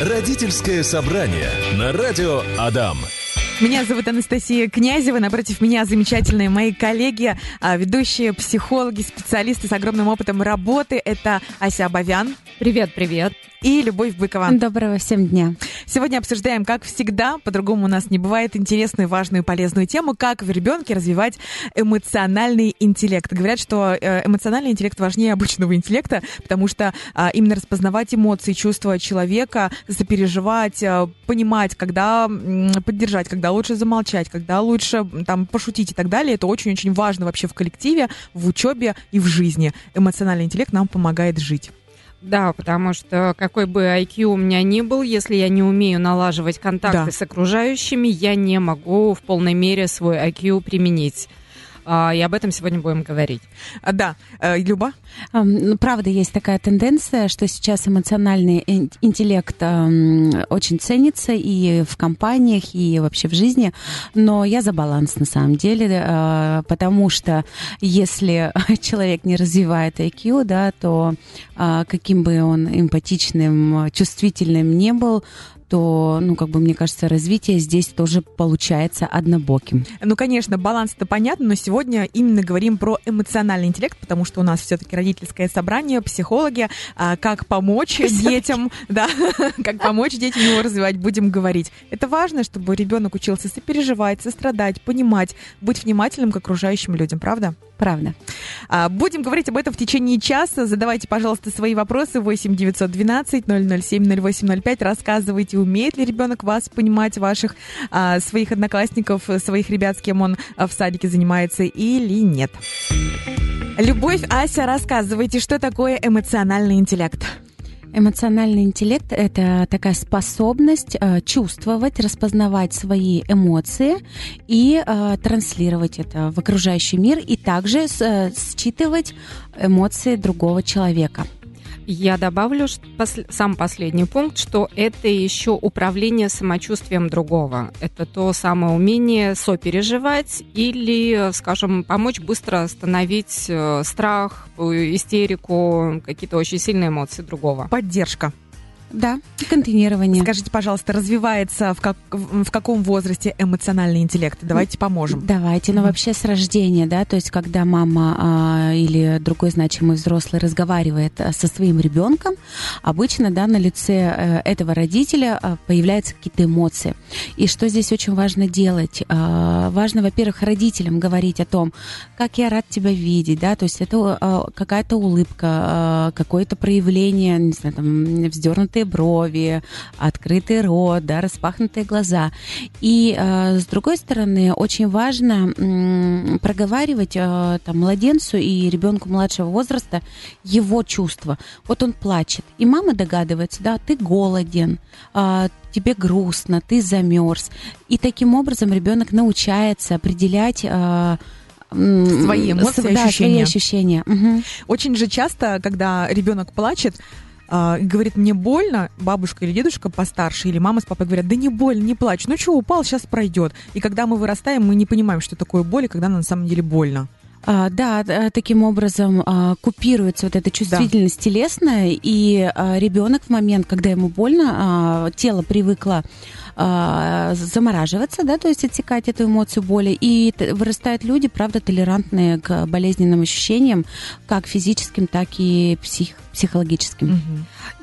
Родительское собрание на радио Адам. Меня зовут Анастасия Князева. Напротив меня замечательные мои коллеги, а, ведущие психологи, специалисты с огромным опытом работы. Это Ася Абовян. Привет, привет. И Любовь Быкова. Доброго всем дня. Сегодня обсуждаем, как всегда, по-другому у нас не бывает, интересную, важную, полезную тему, как в ребенке развивать эмоциональный интеллект. Говорят, что э, эмоциональный интеллект важнее обычного интеллекта, потому что а, именно распознавать эмоции, чувства человека, сопереживать, а, понимать, когда поддержать, когда лучше замолчать, когда лучше там пошутить и так далее, это очень-очень важно вообще в коллективе, в учебе и в жизни. Эмоциональный интеллект нам помогает жить. Да, потому что какой бы IQ у меня ни был, если я не умею налаживать контакты да. с окружающими, я не могу в полной мере свой IQ применить. А, и об этом сегодня будем говорить. А, да. Э, Люба? Ну, правда, есть такая тенденция, что сейчас эмоциональный интеллект очень ценится и в компаниях, и вообще в жизни. Но я за баланс на самом деле, э, потому что если человек не развивает IQ, да, то а, каким бы он эмпатичным, чувствительным не был, то, ну, как бы, мне кажется, развитие здесь тоже получается однобоким. Ну, конечно, баланс это понятно, но сегодня именно говорим про эмоциональный интеллект, потому что у нас все-таки родительское собрание, психологи, а, как помочь детям, да, как помочь детям его развивать, будем говорить. Это важно, чтобы ребенок учился сопереживать, сострадать, понимать, быть внимательным к окружающим людям, правда? Правда. А, будем говорить об этом в течение часа. Задавайте, пожалуйста, свои вопросы 8 912 007 0805. Рассказывайте, умеет ли ребенок вас понимать, ваших а, своих одноклассников, своих ребят, с кем он а, в садике занимается или нет. Любовь, Ася, рассказывайте, что такое эмоциональный интеллект? Эмоциональный интеллект – это такая способность э, чувствовать, распознавать свои эмоции и э, транслировать это в окружающий мир, и также э, считывать эмоции другого человека. Я добавлю сам последний пункт, что это еще управление самочувствием другого. Это то самое умение сопереживать или, скажем, помочь быстро остановить э, страх, истерику, какие-то очень сильные эмоции другого. Поддержка. Да, контейнирование. Скажите, пожалуйста, развивается в, как, в каком возрасте эмоциональный интеллект? Давайте поможем. Давайте, но ну, вообще с рождения, да, то есть когда мама а, или другой значимый взрослый разговаривает а, со своим ребенком, обычно, да, на лице а, этого родителя а, появляются какие-то эмоции. И что здесь очень важно делать? А, важно, во-первых, родителям говорить о том, как я рад тебя видеть, да, то есть это какая-то улыбка, какое-то проявление, не знаю, там, вздернутый поднятые брови, открытый рот, да, распахнутые глаза. И э, с другой стороны, очень важно э, проговаривать э, там, младенцу и ребенку младшего возраста его чувства. Вот он плачет, и мама догадывается, да, ты голоден, э, тебе грустно, ты замерз. И таким образом ребенок научается определять э, свои эмоции, да, ощущения. Свои ощущения. Угу. Очень же часто, когда ребенок плачет, э, говорит, мне больно, бабушка или дедушка постарше, или мама с папой говорят, да не больно, не плачь, ну что, упал, сейчас пройдет. И когда мы вырастаем, мы не понимаем, что такое боль, и когда на самом деле больно. А, да, таким образом а, купируется вот эта чувствительность да. телесная, и ребенок в момент, когда ему больно, тело привыкло а, замораживаться, да, то есть отсекать эту эмоцию боли. И вырастают люди, правда, толерантные к болезненным ощущениям, как физическим, так и псих, психологическим.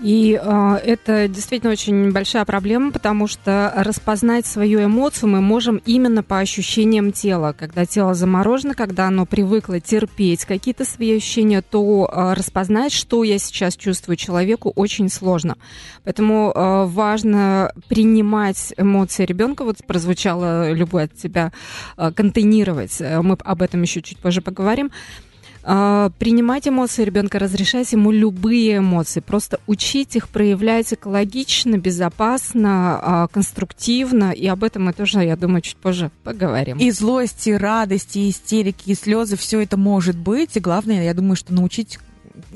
И э, это действительно очень большая проблема, потому что распознать свою эмоцию мы можем именно по ощущениям тела. Когда тело заморожено, когда оно привыкло терпеть какие-то свои ощущения, то э, распознать, что я сейчас чувствую человеку, очень сложно. Поэтому э, важно принимать контейнировать эмоции ребенка, вот прозвучало любое от тебя, э, контейнировать, э, мы об этом еще чуть позже поговорим, э, принимать эмоции ребенка, разрешать ему любые эмоции, просто учить их проявлять экологично, безопасно, конструктивно, и об этом мы тоже, я думаю, чуть позже поговорим. И злость, и радость, и истерики, и слезы, все это может быть, и главное, я думаю, что научить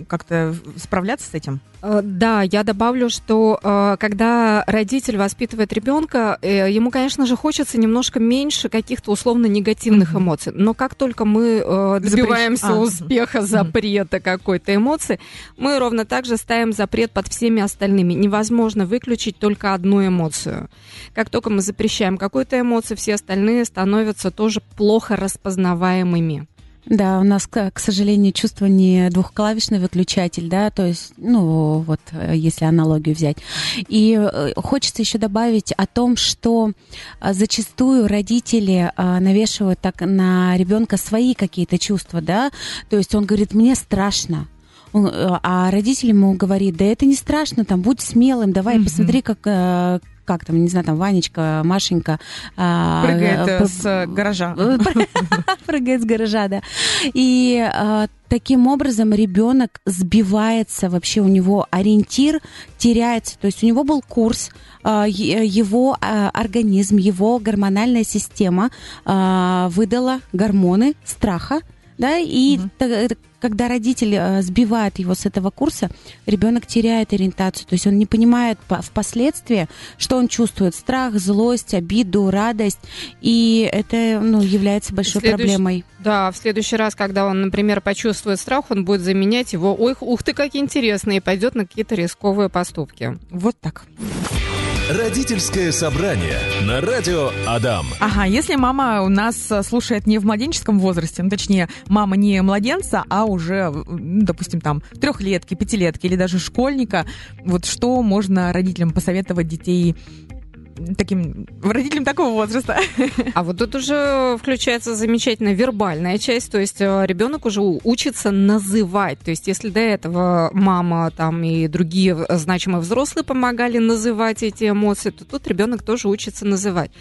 как-то справляться с этим? Э, да, я добавлю, что э, когда родитель воспитывает ребенка, э, ему, конечно же, хочется немножко меньше каких-то условно негативных mm-hmm. эмоций. Но как только мы добиваемся Запрещ... успеха, запрета mm-hmm. какой-то эмоции, мы ровно так же ставим запрет под всеми остальными. Невозможно выключить только одну эмоцию. Как только мы запрещаем какую-то эмоцию, все остальные становятся тоже плохо распознаваемыми. Да, у нас, к, сожалению, чувство не двухклавишный выключатель, да, то есть, ну, вот, э, если аналогию взять. И э, хочется еще добавить о том, что э, зачастую родители навешивают так на ребенка свои какие-то чувства, да, то есть он говорит, мне страшно, а родитель ему говорит, да это не страшно, там, будь смелым, давай, mm-hmm. посмотри, как как там, не знаю, там Ванечка, Машенька... А, Прыгает а, с гаража. Прыгает с гаража, да. И таким образом ребенок сбивается, вообще у него ориентир теряется. То есть у него был курс, его организм, его гормональная система выдала гормоны страха, да, и угу когда родитель э, сбивает его с этого курса, ребенок теряет ориентацию. То есть он не понимает впоследствии, что он чувствует. Страх, злость, обиду, радость. И это ну, является большой Следующ... проблемой. Да, в следующий раз, когда он, например, почувствует страх, он будет заменять его, ой, ух ты, как интересно, и пойдет на какие-то рисковые поступки. Вот так. Родительское собрание на радио Адам. Ага, если мама у нас слушает не в младенческом возрасте, ну, точнее, мама не младенца, а уже, ну, допустим, там, трехлетки, пятилетки или даже школьника, вот что можно родителям посоветовать детей таким родителям такого возраста. А вот тут уже включается замечательная вербальная часть, то есть э, ребенок уже учится называть. То есть если до этого мама там и другие значимые взрослые помогали называть эти эмоции, то тут ребенок тоже учится называть.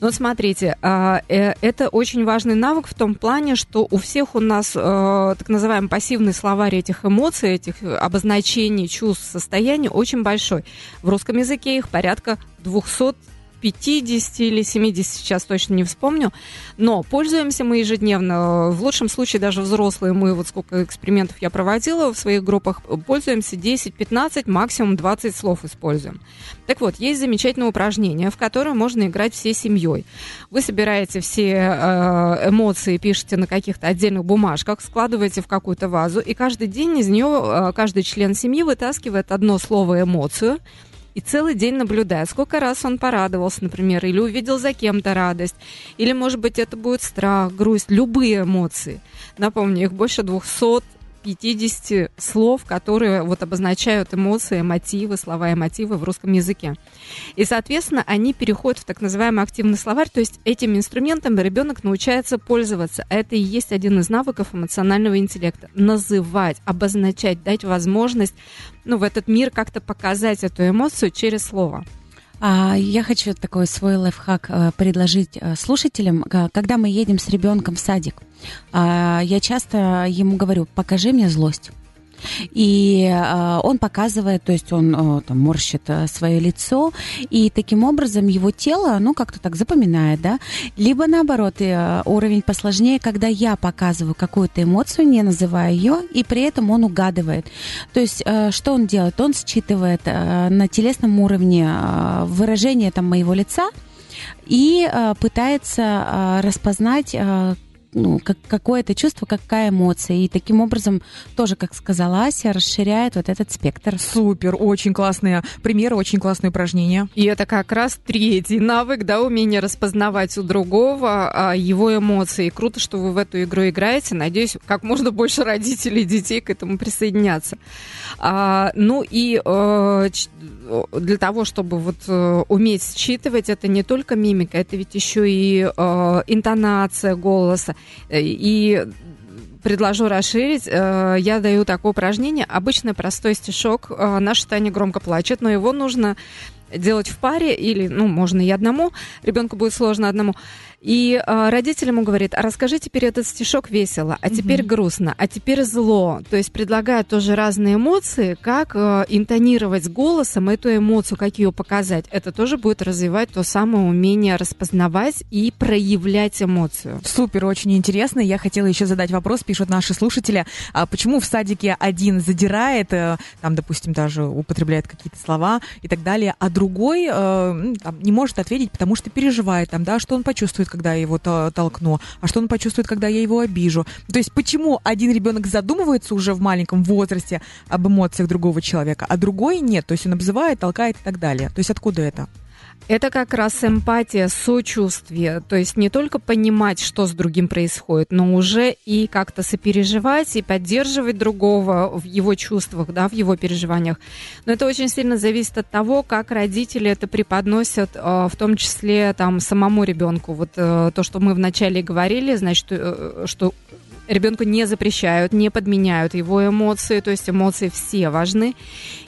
Но смотрите, а, э, это очень важный навык в том плане, что у всех у нас э, так называемый пассивный словарь этих эмоций, этих обозначений, чувств, состояний очень большой. В русском языке их порядка 200 50 или 70, сейчас точно не вспомню. Но пользуемся мы ежедневно. В лучшем случае даже взрослые, мы вот сколько экспериментов я проводила в своих группах, пользуемся 10, 15, максимум 20 слов используем. Так вот, есть замечательное упражнение, в которое можно играть всей семьей. Вы собираете все э, эмоции, пишете на каких-то отдельных бумажках, складываете в какую-то вазу, и каждый день из нее э, каждый член семьи вытаскивает одно слово эмоцию, и целый день наблюдает, сколько раз он порадовался, например, или увидел за кем-то радость, или, может быть, это будет страх, грусть, любые эмоции. Напомню, их больше 200 50 слов, которые вот обозначают эмоции, мотивы, слова и мотивы в русском языке. И, соответственно, они переходят в так называемый активный словарь, то есть этим инструментом ребенок научается пользоваться. Это и есть один из навыков эмоционального интеллекта. Называть, обозначать, дать возможность ну, в этот мир как-то показать эту эмоцию через слово. А, я хочу такой свой лайфхак э, предложить э, слушателям. Когда мы едем с ребенком в садик, а, я часто ему говорю, покажи мне злость. И э, он показывает, то есть он э, там, морщит э, свое лицо, и таким образом его тело, ну, как-то так запоминает, да. Либо наоборот, э, уровень посложнее, когда я показываю какую-то эмоцию, не называя ее, и при этом он угадывает. То есть э, что он делает? Он считывает э, на телесном уровне э, выражение там моего лица, и э, пытается э, распознать, э, ну, как, какое-то чувство, какая эмоция. И таким образом, тоже, как сказала Ася, расширяет вот этот спектр. Супер, очень классные примеры, очень классные упражнения. И это как раз третий навык, да, умение распознавать у другого а, его эмоции. Круто, что вы в эту игру играете. Надеюсь, как можно больше родителей и детей к этому присоединятся. А, ну и а, для того, чтобы вот э, уметь считывать, это не только мимика, это ведь еще и э, интонация голоса. И предложу расширить. Э, я даю такое упражнение. Обычно простой стишок. Наша Таня громко плачет, но его нужно делать в паре или, ну, можно и одному, ребенку будет сложно одному. И э, родитель ему говорит, а расскажи теперь этот стишок весело, а теперь угу. грустно, а теперь зло. То есть предлагают тоже разные эмоции, как э, интонировать голосом эту эмоцию, как ее показать. Это тоже будет развивать то самое умение распознавать и проявлять эмоцию. Супер, очень интересно. Я хотела еще задать вопрос, пишут наши слушатели, а почему в садике один задирает, э, там, допустим, даже употребляет какие-то слова и так далее, а другой э, там, не может ответить, потому что переживает, там, да, что он почувствует почувствует, когда я его толкну, а что он почувствует, когда я его обижу. То есть почему один ребенок задумывается уже в маленьком возрасте об эмоциях другого человека, а другой нет, то есть он обзывает, толкает и так далее. То есть откуда это? Это как раз эмпатия, сочувствие. То есть не только понимать, что с другим происходит, но уже и как-то сопереживать и поддерживать другого в его чувствах, да, в его переживаниях. Но это очень сильно зависит от того, как родители это преподносят, э, в том числе там самому ребенку. Вот э, то, что мы вначале говорили, значит, э, что ребенку не запрещают, не подменяют его эмоции, то есть эмоции все важны.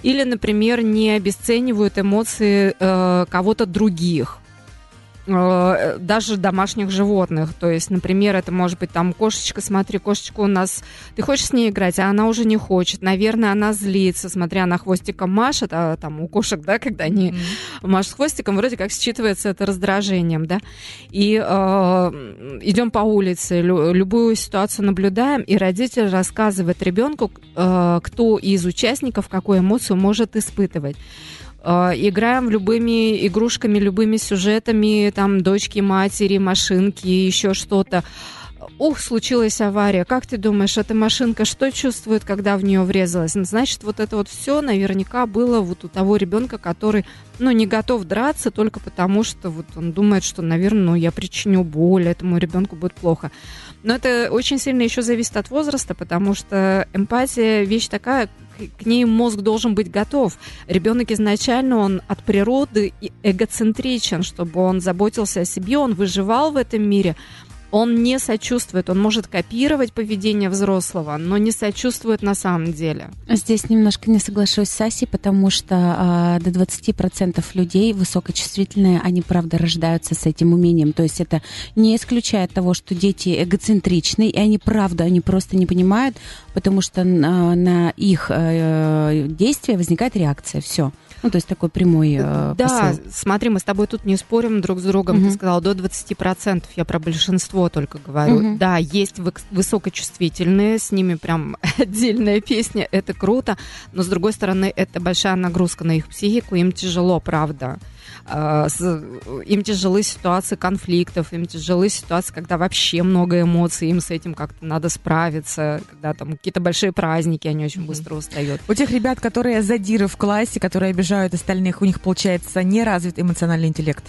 Или, например, не обесценивают эмоции э, кого-то других. Э, даже домашних животных. То есть, например, это может быть там кошечка, смотри, кошечка у нас, ты хочешь с ней играть, а она уже не хочет. Наверное, она злится, смотря на хвостиком машет, а там у кошек, да, когда они mm-hmm. машут хвостиком, вроде как считывается это раздражением, да. И э, идем по улице, лю- любую ситуацию наблюдаем, и родитель рассказывает ребенку, э, кто из участников какую эмоцию может испытывать. Э, играем любыми игрушками, любыми сюжетами, там, дочки, матери, машинки, еще что-то. Ух, случилась авария. Как ты думаешь, эта машинка что чувствует, когда в нее врезалась? Ну, значит, вот это вот все наверняка было вот у того ребенка, который, ну, не готов драться только потому, что вот он думает, что, наверное, ну, я причиню боль, этому ребенку будет плохо. Но это очень сильно еще зависит от возраста, потому что эмпатия вещь такая, к ней мозг должен быть готов. Ребенок изначально, он от природы эгоцентричен, чтобы он заботился о себе, он выживал в этом мире, он не сочувствует, он может копировать поведение взрослого, но не сочувствует на самом деле. Здесь немножко не соглашусь с Асей, потому что а, до 20% людей высокочувствительные, они правда рождаются с этим умением. То есть это не исключает того, что дети эгоцентричны, и они правда, они просто не понимают, потому что на, на их э, действия возникает реакция. Все. Ну, то есть такой прямой э, Да, посыл. смотри, мы с тобой тут не спорим друг с другом. Угу. Ты сказала до 20%, я про большинство только говорю. Угу. Да, есть высокочувствительные, с ними прям отдельная песня, это круто, но с другой стороны, это большая нагрузка на их психику, им тяжело, правда. А, им тяжелы ситуации конфликтов, им тяжелы ситуации, когда вообще много эмоций, им с этим как-то надо справиться, когда там какие-то большие праздники, они очень быстро устают. У тех ребят, которые задиры в классе, которые обижают остальных, у них получается не развит эмоциональный интеллект?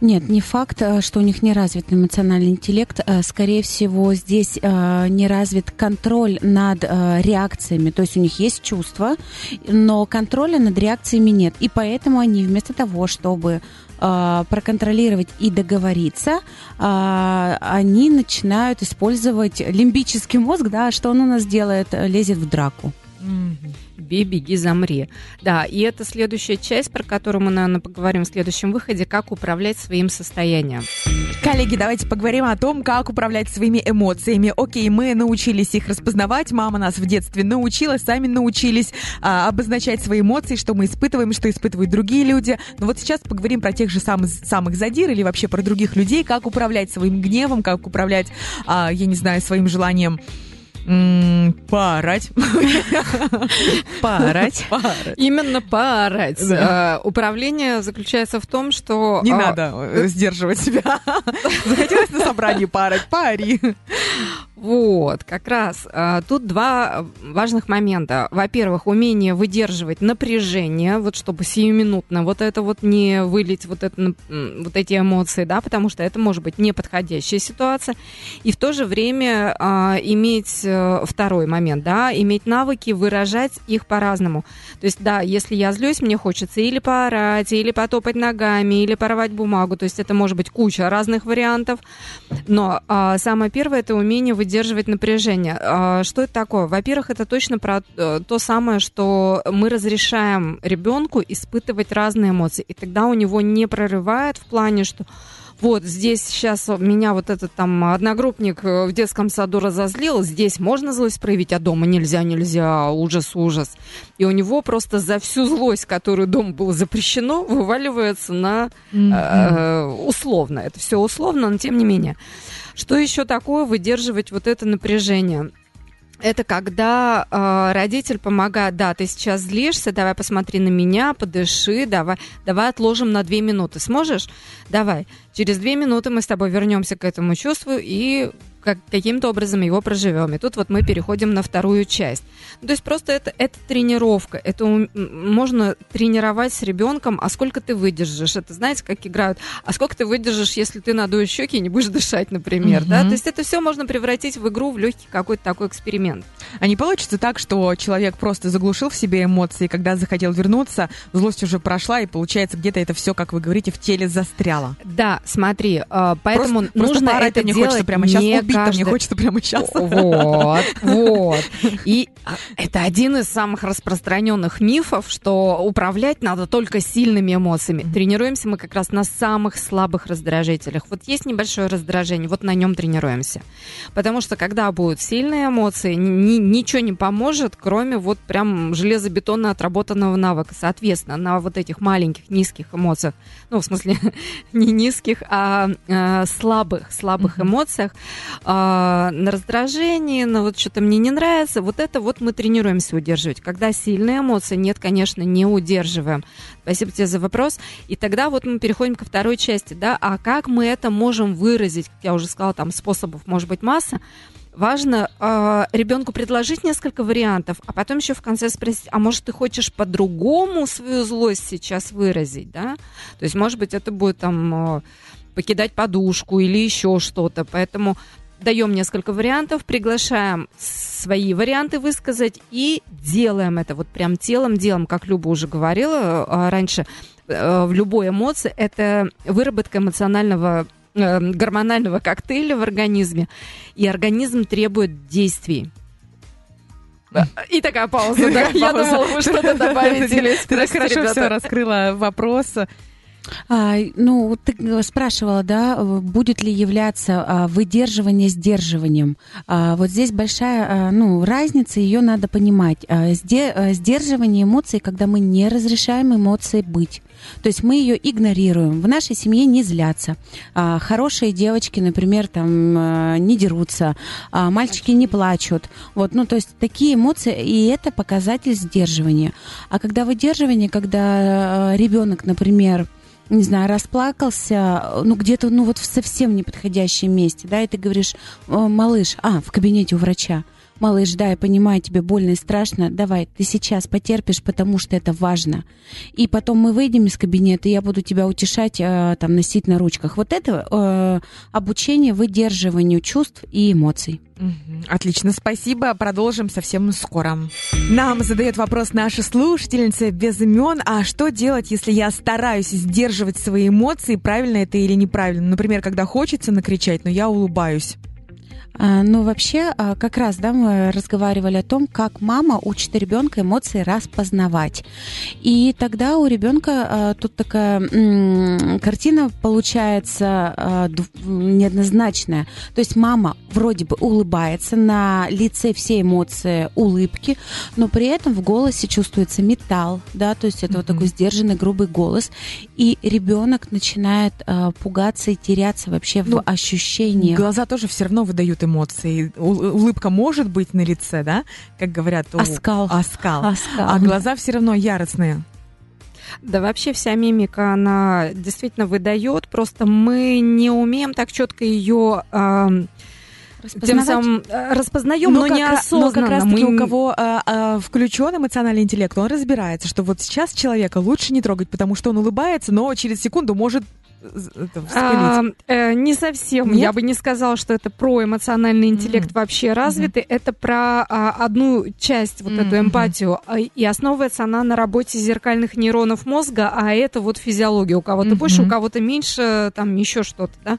Нет, не факт, э, что у них не развит эмоциональный интеллект. Э, скорее всего, здесь э, не развит контроль над реакциями. То есть у них есть чувства, но контроля над реакциями нет. И поэтому они вместо того, чтобы проконтролировать и договориться, они начинают использовать лимбический мозг, да, что он у нас делает, лезет в драку. Mm-hmm бей, беги, замри. Да, и это следующая часть, про которую мы, наверное, поговорим в следующем выходе, как управлять своим состоянием. Коллеги, давайте поговорим о том, как управлять своими эмоциями. Окей, мы научились их распознавать, мама нас в детстве научила, сами научились а, обозначать свои эмоции, что мы испытываем, что испытывают другие люди. Но вот сейчас поговорим про тех же самых, самых задир или вообще про других людей, как управлять своим гневом, как управлять, а, я не знаю, своим желанием Поорать. Поорать. Именно поорать. А, управление заключается в том, что... Не а, надо э, сдерживать себя. Захотелось на собрании поорать, пари. Вот, как раз. А, тут два важных момента. Во-первых, умение выдерживать напряжение, вот чтобы сиюминутно вот это вот не вылить, вот, это, вот эти эмоции, да, потому что это может быть неподходящая ситуация. И в то же время а, иметь э, второй момент, да, иметь навыки выражать их по-разному. То есть, да, если я злюсь, мне хочется или поорать, или потопать ногами, или порвать бумагу. То есть это может быть куча разных вариантов. Но а, самое первое это умение выдерживать выдерживать напряжение. А, что это такое? Во-первых, это точно про э, то самое, что мы разрешаем ребенку испытывать разные эмоции, и тогда у него не прорывает в плане, что вот здесь сейчас меня вот этот там одногруппник э, в детском саду разозлил, здесь можно злость проявить, а дома нельзя, нельзя, ужас, ужас. И у него просто за всю злость, которую дома было запрещено, вываливается на э, условно. Это все условно, но тем не менее. Что еще такое выдерживать вот это напряжение? это когда э, родитель помогает, да, ты сейчас злишься, давай посмотри на меня, подыши, давай, давай отложим на две минуты. Сможешь? Давай. Через две минуты мы с тобой вернемся к этому чувству и как, каким-то образом его проживем. И тут вот мы переходим на вторую часть. Ну, то есть просто это, это тренировка. Это можно тренировать с ребенком, а сколько ты выдержишь. Это знаете, как играют. А сколько ты выдержишь, если ты надуешь щеки и не будешь дышать, например. Mm-hmm. Да? То есть это все можно превратить в игру, в легкий какой-то такой эксперимент. А не получится так, что человек просто заглушил в себе эмоции, когда захотел вернуться, злость уже прошла, и получается где-то это все, как вы говорите, в теле застряло. Да, смотри, а, поэтому просто, нужно просто это не делать хочется прямо сейчас не убить, каждый... мне хочется прямо сейчас. Вот, вот. И это один из самых распространенных мифов, что управлять надо только сильными эмоциями. Тренируемся мы как раз на самых слабых раздражителях. Вот есть небольшое раздражение, вот на нем тренируемся. Потому что когда будут сильные эмоции, ни, ничего не поможет, кроме вот прям железобетонно отработанного навыка. Соответственно, на вот этих маленьких, низких эмоциях, ну, в смысле, не низких, а, а слабых, слабых эмоциях, а, на раздражении, на вот что-то мне не нравится, вот это вот мы тренируемся удерживать. Когда сильные эмоции, нет, конечно, не удерживаем. Спасибо тебе за вопрос. И тогда вот мы переходим ко второй части, да, а как мы это можем выразить? Как я уже сказала, там способов может быть масса. Важно э, ребенку предложить несколько вариантов, а потом еще в конце спросить, а может ты хочешь по-другому свою злость сейчас выразить, да? То есть, может быть, это будет там э, покидать подушку или еще что-то. Поэтому даем несколько вариантов, приглашаем свои варианты высказать и делаем это вот прям телом, делом, как Люба уже говорила э, раньше, э, в любой эмоции это выработка эмоционального э, гормонального коктейля в организме, и организм требует действий. И такая пауза, да? Я думала, вы что-то добавите. Ты так хорошо все раскрыла вопрос. А, ну, ты спрашивала, да, будет ли являться а, выдерживание сдерживанием. А, вот здесь большая, а, ну, разница, ее надо понимать. А, сдерживание эмоций, когда мы не разрешаем эмоции быть. То есть мы ее игнорируем. В нашей семье не злятся. А, хорошие девочки, например, там а, не дерутся, а мальчики не плачут. Вот, ну, то есть такие эмоции, и это показатель сдерживания. А когда выдерживание, когда а, ребенок, например, не знаю, расплакался, ну, где-то, ну, вот в совсем неподходящем месте, да, и ты говоришь, малыш, а, в кабинете у врача, малыш, да, я понимаю, тебе больно и страшно, давай, ты сейчас потерпишь, потому что это важно. И потом мы выйдем из кабинета, и я буду тебя утешать, э, там, носить на ручках. Вот это э, обучение выдерживанию чувств и эмоций. Отлично, спасибо. Продолжим совсем скоро. Нам задает вопрос наша слушательница без имен. А что делать, если я стараюсь сдерживать свои эмоции? Правильно это или неправильно? Например, когда хочется накричать, но я улыбаюсь. А, ну, вообще, а, как раз, да, мы разговаривали о том, как мама учит ребенка эмоции распознавать. И тогда у ребенка а, тут такая картина получается неоднозначная. То есть мама вроде бы улыбается, на лице все эмоции улыбки, но при этом в голосе чувствуется металл, да, то есть это mm-hmm. вот такой сдержанный, грубый голос. И ребенок начинает пугаться и теряться вообще ну, в ощущениях. Глаза тоже все равно выдают эмоции. Улыбка может быть на лице, да, как говорят. У... Оскал. Оскал. Оскал. А глаза все равно яростные. Да вообще вся мимика, она действительно выдает, просто мы не умеем так четко ее э, тем самым распознаем, но, но как, неосознанно. Но как раз таки мы... у кого э, э, включен эмоциональный интеллект, он разбирается, что вот сейчас человека лучше не трогать, потому что он улыбается, но через секунду может а, э, не совсем. Нет? Я бы не сказала, что это про эмоциональный интеллект mm-hmm. вообще развитый. Mm-hmm. Это про а, одну часть, вот mm-hmm. эту эмпатию. А, и основывается она на работе зеркальных нейронов мозга, а это вот физиология. У кого-то mm-hmm. больше, у кого-то меньше, там еще что-то, да.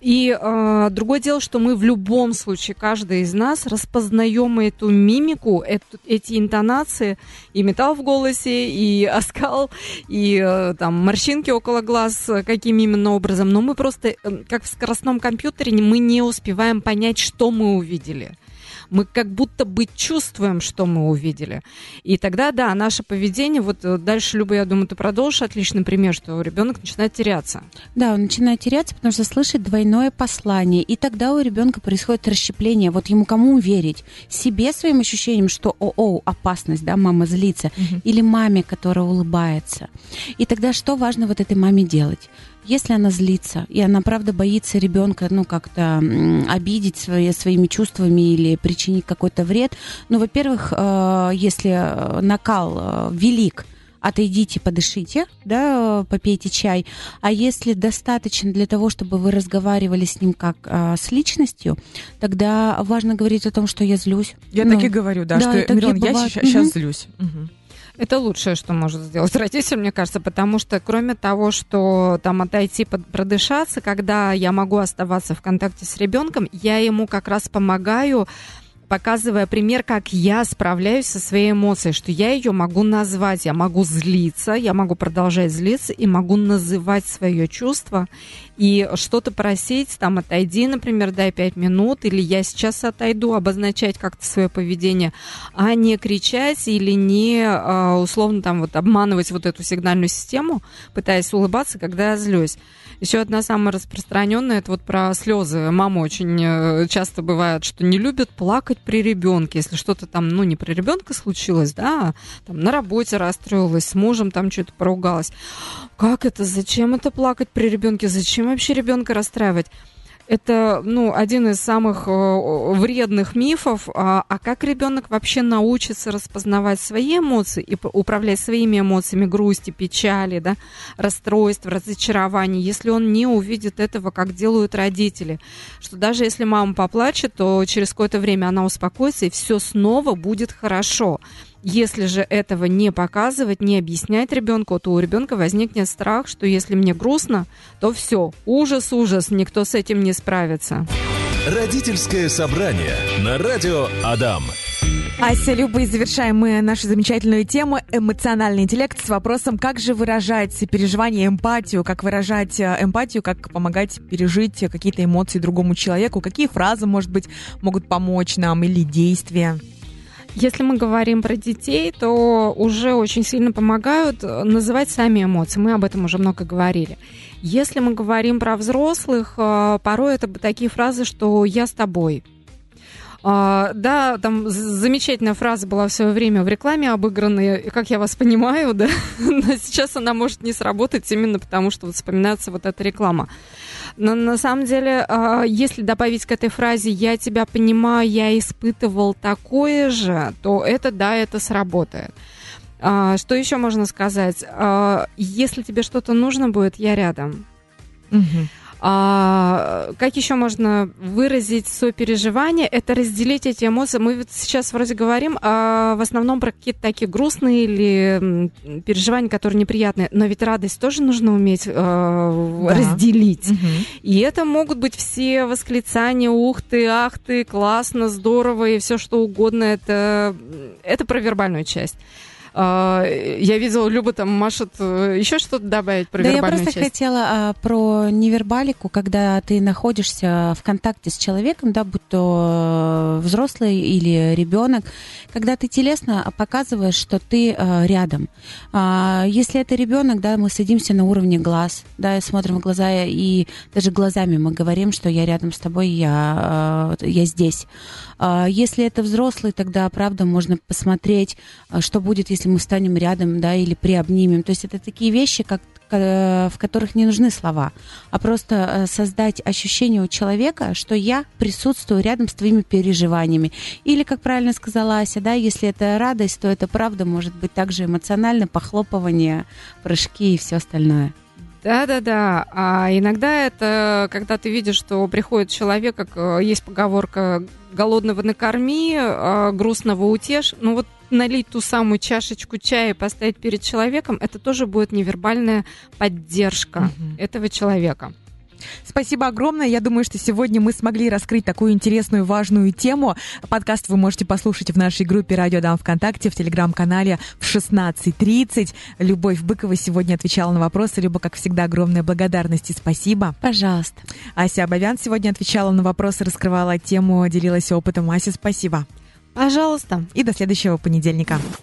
И э, другое дело, что мы в любом случае, каждый из нас распознаем эту мимику, эту, эти интонации, и металл в голосе, и оскал, и э, там морщинки около глаз, каким именно образом. Но мы просто, э, как в скоростном компьютере, мы не успеваем понять, что мы увидели мы как будто бы чувствуем, что мы увидели. И тогда, да, наше поведение, вот э, дальше, Люба, я думаю, ты продолжишь отличный пример, что ребенок начинает теряться. Да, он начинает теряться, потому что слышит двойное послание. И тогда у ребенка происходит расщепление. Вот ему кому верить? Себе своим ощущением, что о-о, опасность, да, мама злится, угу. или маме, которая улыбается. И тогда что важно вот этой маме делать? Если она злится, и она, правда, боится ребенка, ну, как-то обидеть свои, своими чувствами или причинить какой-то вред, ну, во-первых, э, если э, накал э, велик, отойдите, подышите, да, попейте чай. А если достаточно для того, чтобы вы разговаривали с ним как а, с личностью, тогда важно говорить о том, что я злюсь. Я ну, так и говорю, да, да что, Мирон, я сейчас, сейчас злюсь. Угу. Это лучшее, что может сделать родитель, мне кажется, потому что кроме того, что там отойти продышаться, когда я могу оставаться в контакте с ребенком, я ему как раз помогаю показывая пример, как я справляюсь со своей эмоцией, что я ее могу назвать, я могу злиться, я могу продолжать злиться и могу называть свое чувство и что-то просить, там, отойди, например, дай пять минут, или я сейчас отойду, обозначать как-то свое поведение, а не кричать или не, а, условно, там, вот обманывать вот эту сигнальную систему, пытаясь улыбаться, когда я злюсь. Еще одна самая распространенная, это вот про слезы. Мама очень э, часто бывает, что не любит плакать при ребенке. Если что-то там, ну, не при ребенка случилось, да, там на работе расстроилась, с мужем там что-то поругалась. Как это? Зачем это плакать при ребенке? Зачем вообще ребенка расстраивать? это ну, один из самых э, вредных мифов. А, а как ребенок вообще научится распознавать свои эмоции и управлять своими эмоциями грусти, печали, да, расстройств, разочарований, если он не увидит этого, как делают родители? Что даже если мама поплачет, то через какое-то время она успокоится, и все снова будет хорошо. Если же этого не показывать, не объяснять ребенку, то у ребенка возникнет страх, что если мне грустно, то все, ужас, ужас, никто с этим не справится. Родительское собрание на радио Адам. Ася, Люба, и завершаем мы нашу замечательную тему эмоциональный интеллект с вопросом, как же выражать переживание, эмпатию, как выражать э, эмпатию, как помогать пережить какие-то эмоции другому человеку, какие фразы, может быть, могут помочь нам или действия. Если мы говорим про детей, то уже очень сильно помогают э, называть сами эмоции. Мы об этом уже много говорили. Если мы говорим про взрослых, э, порой это такие фразы, что «я с тобой», а, да, там замечательная фраза была в свое время в рекламе обыгранная, как я вас понимаю, да, но сейчас она может не сработать именно потому, что вот вспоминается вот эта реклама. Но на самом деле, а, если добавить к этой фразе «я тебя понимаю, я испытывал такое же», то это, да, это сработает. А, что еще можно сказать? А, если тебе что-то нужно будет, я рядом. Угу. А, как еще можно выразить сопереживание? Это разделить эти эмоции. Мы вот сейчас вроде говорим а, в основном про какие-то такие грустные или переживания, которые неприятные. Но ведь радость тоже нужно уметь а, да. разделить. Угу. И это могут быть все восклицания, ух ты, ах ты, классно, здорово и все что угодно. Это, это про вербальную часть. А, я видела, Люба там машет э, еще что-то добавить про да вербальную я просто часть. хотела а, про невербалику, когда ты находишься в контакте с человеком, да, будь то взрослый или ребенок, когда ты телесно показываешь, что ты а, рядом. А, если это ребенок, да, мы садимся на уровне глаз, да, и смотрим в глаза, и даже глазами мы говорим, что я рядом с тобой, я, я здесь. А, если это взрослый, тогда, правда, можно посмотреть, что будет, если мы станем рядом, да, или приобнимем. То есть это такие вещи, как в которых не нужны слова, а просто э, создать ощущение у человека, что я присутствую рядом с твоими переживаниями. Или, как правильно сказала Ася, да, если это радость, то это правда может быть также эмоционально, похлопывание, прыжки и все остальное. Да-да-да. А иногда это, когда ты видишь, что приходит человек, как э, есть поговорка «голодного накорми, грустного утешь». Ну вот налить ту самую чашечку чая и поставить перед человеком, это тоже будет невербальная поддержка угу. этого человека. Спасибо огромное. Я думаю, что сегодня мы смогли раскрыть такую интересную, важную тему. Подкаст вы можете послушать в нашей группе «Радио Дам ВКонтакте», в телеграм-канале в 16.30. Любовь Быкова сегодня отвечала на вопросы. Люба, как всегда, огромная благодарность и спасибо. Пожалуйста. Ася Абовян сегодня отвечала на вопросы, раскрывала тему, делилась опытом. Ася, спасибо. Пожалуйста. И до следующего понедельника.